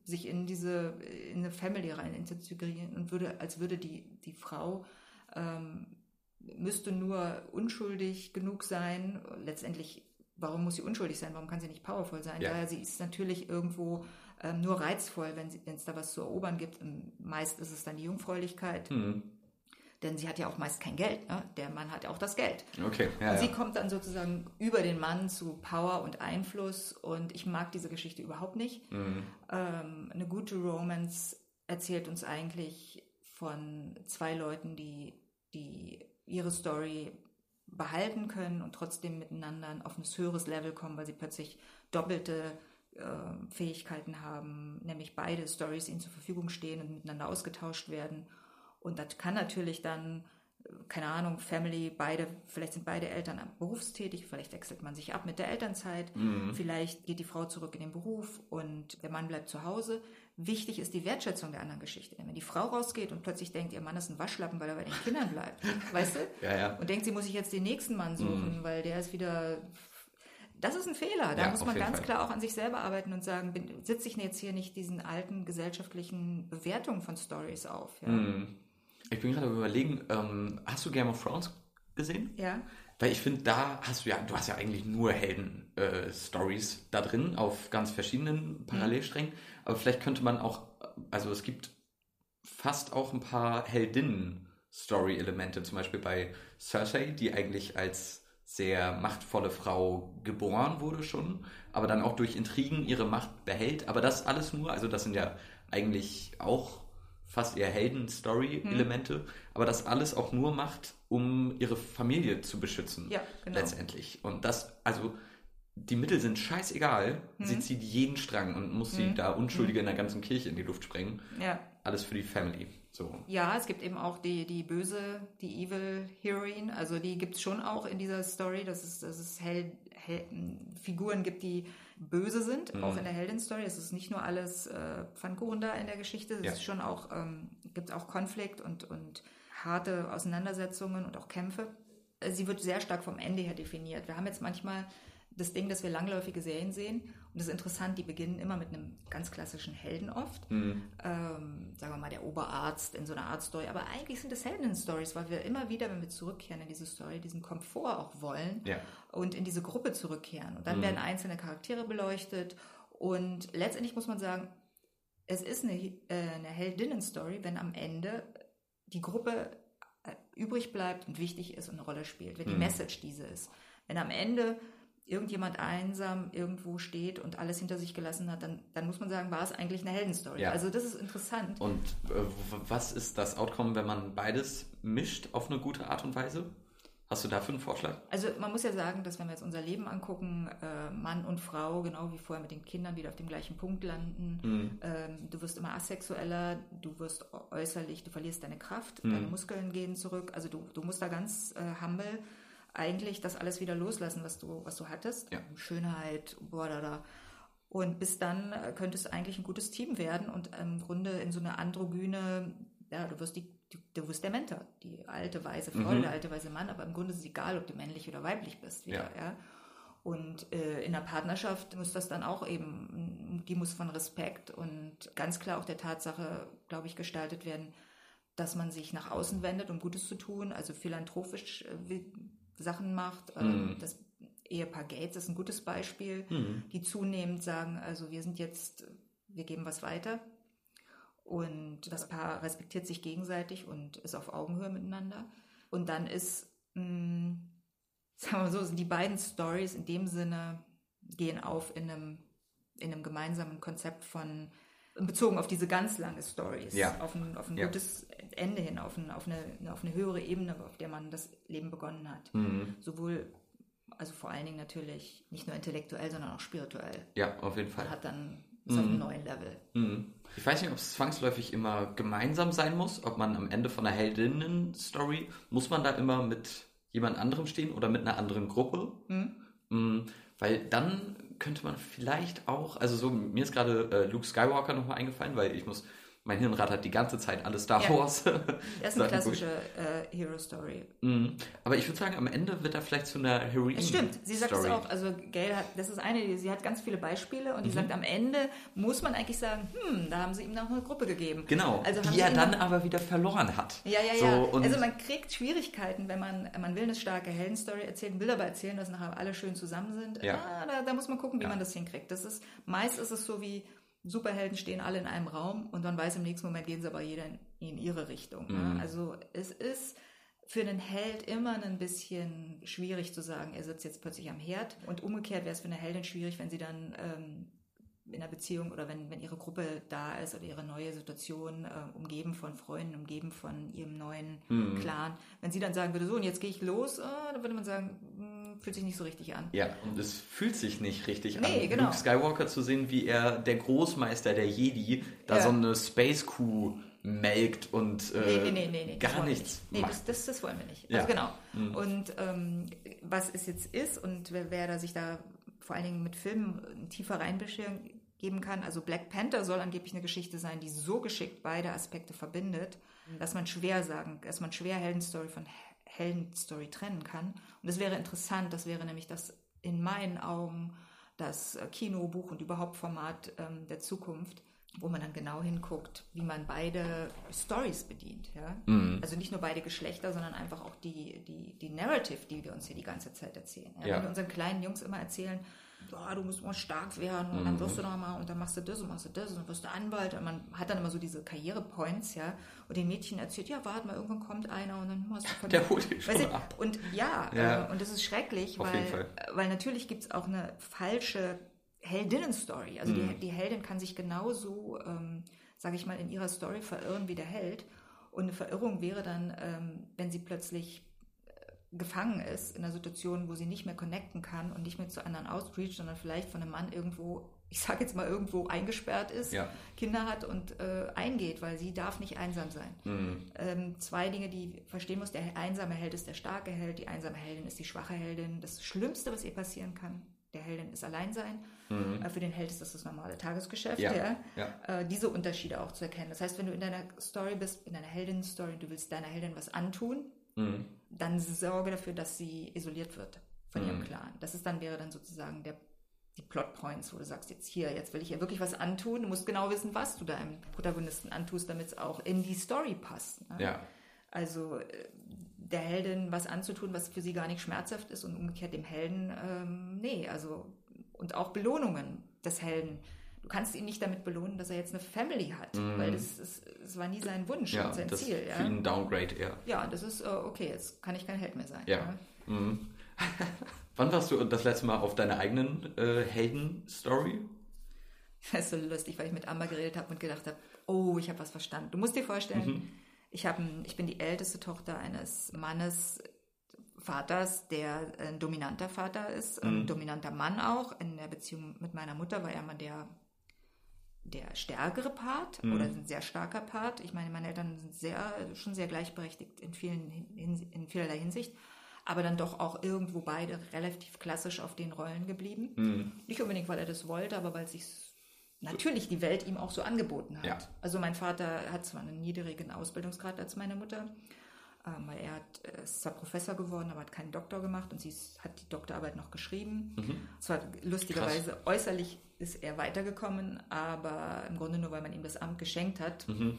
sich in diese in eine Family rein integrieren und würde, als würde die, die Frau ähm, müsste nur unschuldig genug sein. Letztendlich, warum muss sie unschuldig sein? Warum kann sie nicht powerful sein? Ja. Daher sie ist natürlich irgendwo ähm, nur reizvoll, wenn es da was zu erobern gibt. meist ist es dann die Jungfräulichkeit. Mhm denn sie hat ja auch meist kein Geld. Ne? Der Mann hat ja auch das Geld. Okay. Ja, und sie ja. kommt dann sozusagen über den Mann zu Power und Einfluss und ich mag diese Geschichte überhaupt nicht. Mhm. Ähm, eine gute Romance erzählt uns eigentlich von zwei Leuten, die, die ihre Story behalten können und trotzdem miteinander auf ein höheres Level kommen, weil sie plötzlich doppelte äh, Fähigkeiten haben, nämlich beide Stories ihnen zur Verfügung stehen und miteinander ausgetauscht werden und das kann natürlich dann, keine Ahnung, Family, beide, vielleicht sind beide Eltern berufstätig, vielleicht wechselt man sich ab mit der Elternzeit, mhm. vielleicht geht die Frau zurück in den Beruf und der Mann bleibt zu Hause. Wichtig ist die Wertschätzung der anderen Geschichte. Wenn die Frau rausgeht und plötzlich denkt, ihr Mann ist ein Waschlappen, weil er bei den Kindern bleibt, weißt du? Ja, ja. Und denkt, sie muss sich jetzt den nächsten Mann suchen, mhm. weil der ist wieder das ist ein Fehler. Da ja, muss man ganz Fall. klar auch an sich selber arbeiten und sagen, sitze ich jetzt hier nicht diesen alten gesellschaftlichen Bewertungen von Stories auf. Ja? Mhm. Ich bin gerade überlegen, ähm, hast du Game of Thrones gesehen? Ja. Weil ich finde, da hast du ja, du hast ja eigentlich nur Helden-Stories äh, da drin auf ganz verschiedenen Parallelsträngen. Mhm. Aber vielleicht könnte man auch, also es gibt fast auch ein paar Heldinnen-Story-Elemente, zum Beispiel bei Cersei, die eigentlich als sehr machtvolle Frau geboren wurde schon, aber dann auch durch Intrigen ihre Macht behält. Aber das alles nur, also das sind ja eigentlich auch fast eher Helden-Story-Elemente, hm. aber das alles auch nur macht, um ihre Familie zu beschützen. Ja, genau. Letztendlich. Und das, also die Mittel sind scheißegal. Hm. Sie zieht jeden Strang und muss hm. sie da Unschuldige in der ganzen Kirche in die Luft sprengen. Ja. Alles für die Family. So. Ja, es gibt eben auch die, die böse, die Evil Heroine. Also die gibt es schon auch in dieser Story, dass es, dass es Hel Hel Figuren gibt, die böse sind, mhm. auch in der Heldin-Story. Es ist nicht nur alles äh, Pfannkuchen da in der Geschichte. Es ja. ist schon auch, ähm, gibt auch Konflikt und, und harte Auseinandersetzungen und auch Kämpfe. Sie wird sehr stark vom Ende her definiert. Wir haben jetzt manchmal das Ding, dass wir langläufige Serien sehen. Und das ist interessant, die beginnen immer mit einem ganz klassischen Helden oft. Mhm. Ähm, sagen wir mal, der Oberarzt in so einer Art Story. Aber eigentlich sind das Helden-Stories, weil wir immer wieder, wenn wir zurückkehren in diese Story, diesen Komfort auch wollen ja. und in diese Gruppe zurückkehren. Und dann mhm. werden einzelne Charaktere beleuchtet. Und letztendlich muss man sagen, es ist eine, äh, eine Heldinnen-Story, wenn am Ende die Gruppe äh, übrig bleibt und wichtig ist und eine Rolle spielt, wenn die mhm. Message diese ist. Wenn am Ende irgendjemand einsam irgendwo steht und alles hinter sich gelassen hat, dann, dann muss man sagen, war es eigentlich eine Heldenstory. Ja. Also das ist interessant. Und äh, was ist das Outcome, wenn man beides mischt auf eine gute Art und Weise? Hast du dafür einen Vorschlag? Also man muss ja sagen, dass wenn wir jetzt unser Leben angucken, äh, Mann und Frau, genau wie vorher mit den Kindern, wieder auf dem gleichen Punkt landen. Mhm. Ähm, du wirst immer asexueller, du wirst äußerlich, du verlierst deine Kraft, mhm. deine Muskeln gehen zurück. Also du, du musst da ganz äh, humble eigentlich das alles wieder loslassen, was du, was du hattest. Ja. Schönheit, boah, da, da. Und bis dann äh, könnte es eigentlich ein gutes Team werden und im Grunde in so eine androgyne, ja, du wirst die, du wirst der Mentor, die alte weise Frau, mhm. der alte weise Mann, aber im Grunde ist es egal, ob du männlich oder weiblich bist wieder, ja. ja? Und äh, in der Partnerschaft muss das dann auch eben, die muss von Respekt und ganz klar auch der Tatsache, glaube ich, gestaltet werden, dass man sich nach außen wendet, um Gutes zu tun, also philanthropisch äh, Sachen macht. Mhm. Das Ehepaar Gates ist ein gutes Beispiel, mhm. die zunehmend sagen, also wir sind jetzt, wir geben was weiter. Und das Paar respektiert sich gegenseitig und ist auf Augenhöhe miteinander. Und dann ist, mh, hm, sagen wir so, sind die beiden Stories in dem Sinne gehen auf in einem, in einem gemeinsamen Konzept von bezogen auf diese ganz lange Stories, ja. auf ein, auf ein ja. gutes Ende hin, auf, ein, auf, eine, auf eine höhere Ebene, auf der man das Leben begonnen hat. Mhm. Sowohl, also vor allen Dingen natürlich nicht nur intellektuell, sondern auch spirituell. Ja, auf jeden Fall. Man hat dann so einen mhm. neuen Level. Mhm. Ich weiß nicht, ob es zwangsläufig immer gemeinsam sein muss, ob man am Ende von einer Heldinnen-Story, muss man da immer mit jemand anderem stehen oder mit einer anderen Gruppe? Mhm. Weil dann könnte man vielleicht auch, also so, mir ist gerade äh, Luke Skywalker nochmal eingefallen, weil ich muss mein Hirnrad hat die ganze Zeit alle Star Wars. Ja. Das ist eine klassische äh, Hero Story. Mhm. Aber ich würde sagen, am Ende wird er vielleicht zu einer Heroine. Es stimmt, sie sagt es auch. Also Gail hat, das ist eine, sie hat ganz viele Beispiele und mhm. die sagt, am Ende muss man eigentlich sagen, hm, da haben sie ihm noch eine Gruppe gegeben. Genau. Also die er dann aber wieder verloren hat. Ja, ja, so, ja. also man kriegt Schwierigkeiten, wenn man, man will eine starke Heldenstory erzählen, will aber erzählen, dass nachher alle schön zusammen sind. Ja. Ah, da, da, muss man gucken, wie ja. man das hinkriegt. Das ist, meist ist es so wie, Superhelden stehen alle in einem Raum und dann weiß im nächsten Moment gehen sie aber jeder in, in ihre Richtung. Ne? Mhm. Also es ist für einen Held immer ein bisschen schwierig zu sagen, er sitzt jetzt plötzlich am Herd. Und umgekehrt wäre es für eine Heldin schwierig, wenn sie dann ähm, in einer Beziehung oder wenn, wenn ihre Gruppe da ist oder ihre neue Situation, äh, umgeben von Freunden, umgeben von ihrem neuen mhm. Clan, wenn sie dann sagen würde, so und jetzt gehe ich los, äh, dann würde man sagen, mh, hm, fühlt sich nicht so richtig an. Ja, und es fühlt sich nicht richtig nee, an, genau. Luke Skywalker zu sehen, wie er der Großmeister der Jedi da ja. so eine Space Crew melkt und äh, nee, nee, nee, nee, gar nichts. Nicht. Nee, das, das, das, wollen wir nicht. Ja. Also genau. Mhm. Und ähm, was es jetzt ist und wer, wer da sich da vor allen Dingen mit Filmen tiefer reinbegeben kann, also Black Panther soll angeblich eine Geschichte sein, die so geschickt beide Aspekte verbindet, dass man schwer sagen, dass man schwer Heldenstory von Heldenstory trennen kann. Und das wäre interessant, das wäre nämlich das in meinen Augen das Kino, Buch und überhaupt Format ähm, der Zukunft, wo man dann genau hinguckt, wie man beide Stories bedient. Ja? Mhm. Also nicht nur beide Geschlechter, sondern einfach auch die, die, die Narrative, die wir uns hier die ganze Zeit erzählen. Ja? Ja. Wenn wir unseren kleinen Jungs immer erzählen, oh, du musst mal stark werden und mhm. dann wirst du noch mal und dann machst du das und machst du das und dann wirst du Anwalt und man hat dann immer so diese Karrierepoints, ja, und den Mädchen erzählt, ja, warte mal, irgendwann kommt einer und dann machst du von Der holt dich schon ab. Und ja, ja. Äh, und das ist schrecklich, Auf weil, weil natürlich gibt es auch eine falsche Heldinnen-Story. Also mhm. die, die, Heldin kann sich genauso, ähm, sage ich mal, in ihrer Story verirren wie der Held. Und eine Verirrung wäre dann, ähm, wenn sie plötzlich gefangen ist in einer Situation, wo sie nicht mehr connecten kann und nicht mehr zu anderen outreach, sondern vielleicht von einem Mann irgendwo, ich sage jetzt mal irgendwo eingesperrt ist, ja. Kinder hat und äh, eingeht, weil sie darf nicht einsam sein. Mhm. Ähm, zwei Dinge, die verstehen muss, der einsame Held ist der starke Held, die einsame Heldin ist die schwache Heldin. Das Schlimmste, was ihr passieren kann, der Heldin ist allein sein. Mhm. Äh, für den Held ist das das normale Tagesgeschäft. Ja. ja. ja. Äh, diese Unterschiede auch zu erkennen. Das heißt, wenn du in deiner Story bist, in deiner Heldin-Story, du willst deiner Heldin was antun, mhm. dann sorge dafür, dass sie isoliert wird von mhm. ihrem Clan. Das ist dann, wäre dann sozusagen der, die Plotpoints, wo du sagst, jetzt hier, jetzt will ich ihr wirklich was antun. Du musst genau wissen, was du deinem Protagonisten antust, damit es auch in die Story passt. Ne? Ja. Also äh, der Heldin was anzutun, was für sie gar nicht schmerzhaft ist und umgekehrt dem Helden, ähm, nee, also und auch Belohnungen des Helden du kannst ihn nicht damit belohnen, dass er jetzt eine Family hat, mm. weil das, ist, das war nie sein Wunsch ja, und sein das Ziel. Ja, für ihn Downgrade, ja. Ja, das ist, uh, okay, jetzt kann ich kein Held mehr sein. Ja. ja. Mm. Wann warst du das letzte Mal auf deiner eigenen äh, Helden-Story? Das ist so lustig, weil ich mit Amber geredet habe und gedacht habe, oh, ich habe was verstanden. Du musst dir vorstellen, mhm. Ich, hab, ich bin die älteste Tochter eines Mannes, Vaters, der ein dominanter Vater ist, mhm. ein dominanter Mann auch. In der Beziehung mit meiner Mutter war er mal der der stärkere Part mhm. oder ein sehr starker Part. Ich meine, meine Eltern sind sehr, schon sehr gleichberechtigt in, vielen, in vielerlei Hinsicht, aber dann doch auch irgendwo beide relativ klassisch auf den Rollen geblieben. Mhm. Nicht unbedingt, weil er das wollte, aber weil sich natürlich die Welt ihm auch so angeboten hat. Ja. Also mein Vater hat zwar einen niedrigen Ausbildungsgrad als meine Mutter, ähm, weil er hat, äh, ist zwar Professor geworden, aber hat keinen Doktor gemacht und sie hat die Doktorarbeit noch geschrieben. Mhm. Zwar lustigerweise Krass. äußerlich ist er weitergekommen, aber im Grunde nur, weil man ihm das Amt geschenkt hat. Mhm.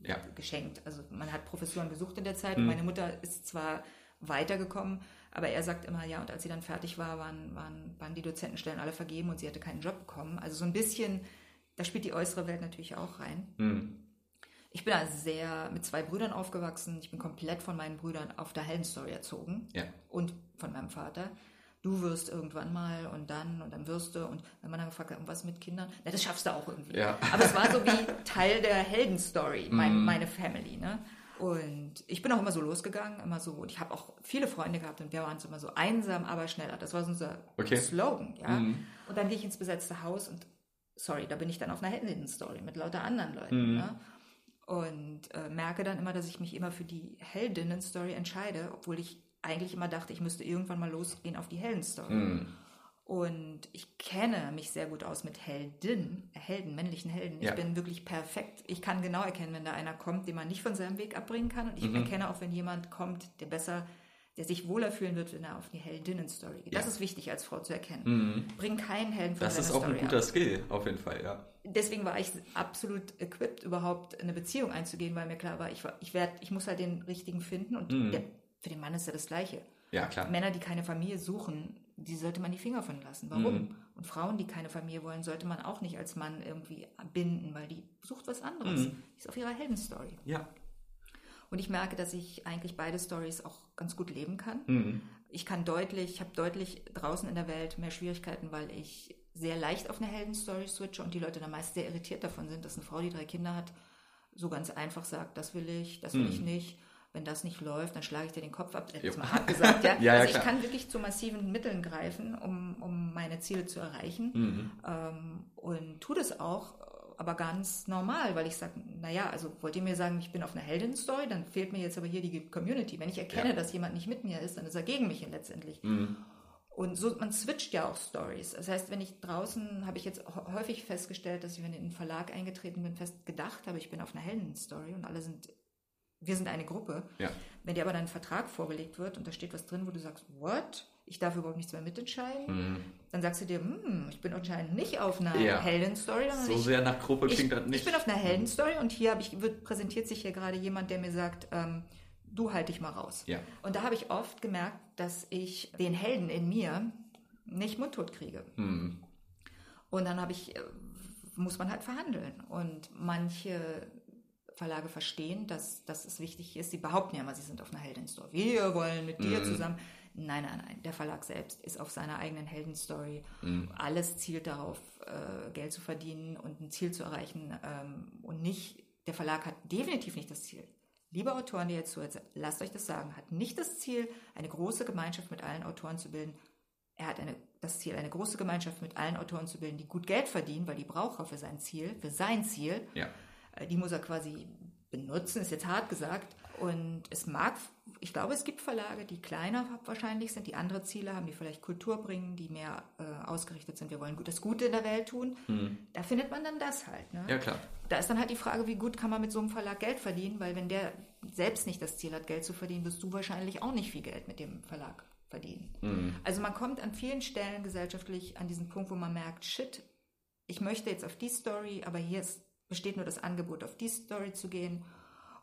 Ja. Geschenkt. Also man hat Professuren besucht in der Zeit. Mhm. Meine Mutter ist zwar weitergekommen, aber er sagt immer, ja, und als sie dann fertig war, waren, waren, waren die Dozentenstellen alle vergeben und sie hatte keinen Job bekommen. Also so ein bisschen, da spielt die äußere Welt natürlich auch rein. Mhm. Ich bin also sehr mit zwei Brüdern aufgewachsen. Ich bin komplett von meinen Brüdern auf der Heldenstory erzogen. Ja. Und von meinem Vater. Du wirst irgendwann mal und dann und dann wirst du. Und wenn man dann gefragt hat, was mit Kindern? Na, das schaffst du auch irgendwie. Ja. Aber es war so wie Teil der Heldenstory, mein, mm. meine Family. Ne? Und ich bin auch immer so losgegangen, immer so. Und ich habe auch viele Freunde gehabt und wir waren immer so einsam, aber schneller. Das war so unser okay. Slogan. Ja? Mm. Und dann gehe ich ins besetzte Haus und sorry, da bin ich dann auf einer Heldinnen-Story mit lauter anderen Leuten. Mm. Ne? und äh, merke dann immer, dass ich mich immer für die Heldinnen-Story entscheide, obwohl ich eigentlich immer dachte, ich müsste irgendwann mal losgehen auf die Helden-Story. Mm. Und ich kenne mich sehr gut aus mit Helden, Helden, männlichen Helden. Ja. Ich bin wirklich perfekt. Ich kann genau erkennen, wenn da einer kommt, den man nicht von seinem Weg abbringen kann. Und ich mhm. erkenne auch, wenn jemand kommt, der besser der sich wohler fühlen wird, wenn er auf die Heldinnen-Story geht. Ja. Das ist wichtig als Frau zu erkennen. Mhm. Bring keinen Helden von Das ist auch Story ein guter ab. Skill, auf jeden Fall, ja. Deswegen war ich absolut equipped, überhaupt eine Beziehung einzugehen, weil mir klar war, ich, ich, werd, ich muss halt den richtigen finden und mhm. der, für den Mann ist ja das Gleiche. Ja, klar. Männer, die keine Familie suchen, die sollte man die Finger von lassen. Warum? Mhm. Und Frauen, die keine Familie wollen, sollte man auch nicht als Mann irgendwie binden, weil die sucht was anderes. Mhm. Die ist auf ihrer Heldenstory. Ja, und ich merke, dass ich eigentlich beide Stories auch ganz gut leben kann. Mhm. Ich kann deutlich, ich habe deutlich draußen in der Welt mehr Schwierigkeiten, weil ich sehr leicht auf eine Heldenstory switche und die Leute dann meist sehr irritiert davon sind, dass eine Frau, die drei Kinder hat, so ganz einfach sagt, das will ich, das will mhm. ich nicht. Wenn das nicht läuft, dann schlage ich dir den Kopf ab. Jetzt mal hart gesagt, ja. ja also ich kann wirklich zu massiven Mitteln greifen, um, um meine Ziele zu erreichen. Mhm. Ähm, und tue das auch aber ganz normal, weil ich sage, naja, also wollt ihr mir sagen, ich bin auf einer Heldenstory, dann fehlt mir jetzt aber hier die Community. Wenn ich erkenne, ja. dass jemand nicht mit mir ist, dann ist er gegen mich letztendlich. Mhm. Und so, man switcht ja auch Stories. Das heißt, wenn ich draußen, habe ich jetzt häufig festgestellt, dass ich, wenn ich in einen Verlag eingetreten bin, fest gedacht habe, ich bin auf einer Heldenstory und alle sind, wir sind eine Gruppe. Ja. Wenn dir aber dann ein Vertrag vorgelegt wird und da steht was drin, wo du sagst, what? Ich darf überhaupt nichts mehr mitentscheiden, mhm. dann sagst du dir, hm, ich bin anscheinend nicht auf einer ja. Heldenstory. So ich, sehr nach Gruppe klingt das nicht. Ich bin auf einer Heldenstory und hier ich, wird, präsentiert sich hier gerade jemand, der mir sagt, ähm, du halt dich mal raus. Ja. Und da habe ich oft gemerkt, dass ich den Helden in mir nicht mundtot kriege. Mhm. Und dann habe ich, äh, muss man halt verhandeln. Und manche Verlage verstehen, dass, dass es wichtig ist. Sie behaupten ja immer, sie sind auf einer Heldenstory. Wir wollen mit dir mhm. zusammen. Nein, nein, nein. Der Verlag selbst ist auf seiner eigenen Heldenstory. Mhm. Alles zielt darauf, äh, Geld zu verdienen und ein Ziel zu erreichen. Ähm, und nicht, der Verlag hat definitiv nicht das Ziel, Liebe Autoren, die jetzt zuhört, lasst euch das sagen, hat nicht das Ziel, eine große Gemeinschaft mit allen Autoren zu bilden. Er hat eine, das Ziel, eine große Gemeinschaft mit allen Autoren zu bilden, die gut Geld verdienen, weil die braucht er für sein Ziel, für sein Ziel. Ja. Äh, die muss er quasi benutzen, ist jetzt hart gesagt. Und es mag, ich glaube, es gibt Verlage, die kleiner wahrscheinlich sind, die andere Ziele haben, die vielleicht Kultur bringen, die mehr äh, ausgerichtet sind. Wir wollen das Gute in der Welt tun. Mhm. Da findet man dann das halt. Ne? Ja, klar. Da ist dann halt die Frage, wie gut kann man mit so einem Verlag Geld verdienen, weil wenn der selbst nicht das Ziel hat, Geld zu verdienen, wirst du wahrscheinlich auch nicht viel Geld mit dem Verlag verdienen. Mhm. Also man kommt an vielen Stellen gesellschaftlich an diesen Punkt, wo man merkt, shit, ich möchte jetzt auf die Story, aber hier ist, besteht nur das Angebot, auf die Story zu gehen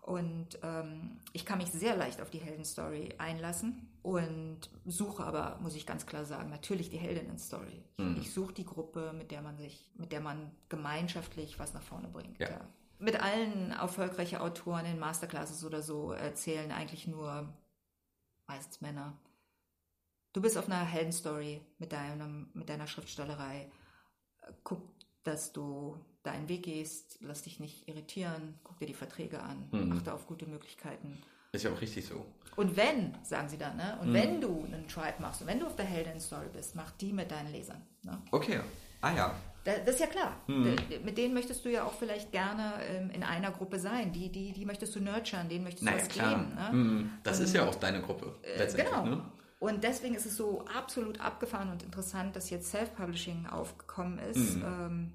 und ähm, ich kann mich sehr leicht auf die Heldenstory einlassen und suche aber, muss ich ganz klar sagen, natürlich die Heldinnen-Story. Mhm. Ich suche die Gruppe, mit der man sich, mit der man gemeinschaftlich was nach vorne bringt. Ja. Ja. Mit allen erfolgreichen Autoren in Masterclasses oder so erzählen eigentlich nur meistens Männer. Du bist auf einer Heldenstory mit, deinem, mit deiner Schriftstellerei. Guck, dass du deinen Weg gehst, lass dich nicht irritieren, guck dir die Verträge an, mhm. achte auf gute Möglichkeiten. Ist ja auch richtig so. Und wenn, sagen sie dann, ne? und mhm. wenn du einen Tribe machst und wenn du auf der Helden-Story bist, mach die mit deinen Lesern. Ne? Okay, ah ja. Das, ist ja klar. Mhm. Mit denen möchtest du ja auch vielleicht gerne ähm, in einer Gruppe sein. Die, die, die möchtest du nurturen, denen möchtest du naja, was klar. geben. Ne? Mhm. Das und, ist ja auch deine Gruppe. Äh, genau. Ne? Und deswegen ist es so absolut abgefahren und interessant, dass jetzt Self-Publishing aufgekommen ist. Mhm. Ähm,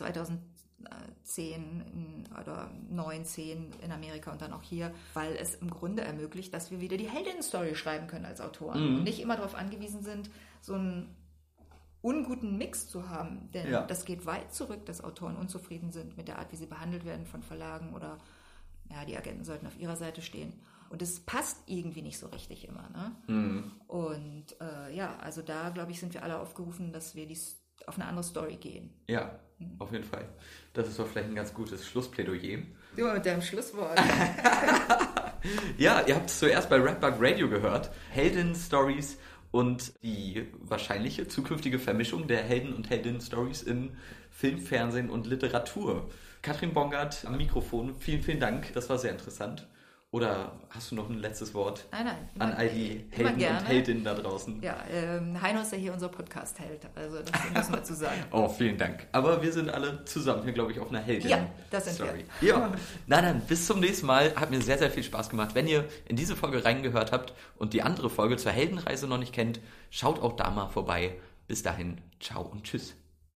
2010 in, oder 19 in Amerika und dann auch hier, weil es im Grunde ermöglicht, dass wir wieder die Heldinnen-Story schreiben können als Autoren mhm. und nicht immer darauf angewiesen sind, so einen unguten Mix zu haben. Denn ja. das geht weit zurück, dass Autoren unzufrieden sind mit der Art, wie sie behandelt werden von Verlagen oder ja, die Agenten sollten auf ihrer Seite stehen. Und es passt irgendwie nicht so richtig immer. Ne? Mhm. Und äh, ja, also da, glaube ich, sind wir alle aufgerufen, dass wir dies auf eine andere Story gehen. Ja, auf jeden Fall. Das ist doch vielleicht ein ganz gutes Schlussplädoyer. Du mit deinem Schlusswort. ja, ihr habt es zuerst bei Rapbug Radio gehört. Helden-Stories und die wahrscheinliche zukünftige Vermischung der Helden- und Heldinnen-Stories in Film, Fernsehen und Literatur. Katrin Bongard am Mikrofon, vielen, vielen Dank. Das war sehr interessant. Oder hast du noch ein letztes Wort nein, nein, immer, an all die Helden und Heldinnen da draußen? Ja, ähm, Heino ist ja hier unser Podcast-Held, also das müssen wir zu sagen. oh, vielen Dank. Aber wir sind alle zusammen hier, glaube ich, auf einer Heldin. Ja, das sind Story. wir. Ja, nein, nein, bis zum nächsten Mal. Hat mir sehr, sehr viel Spaß gemacht. Wenn ihr in diese Folge reingehört habt und die andere Folge zur Heldenreise noch nicht kennt, schaut auch da mal vorbei. Bis dahin, ciao und tschüss.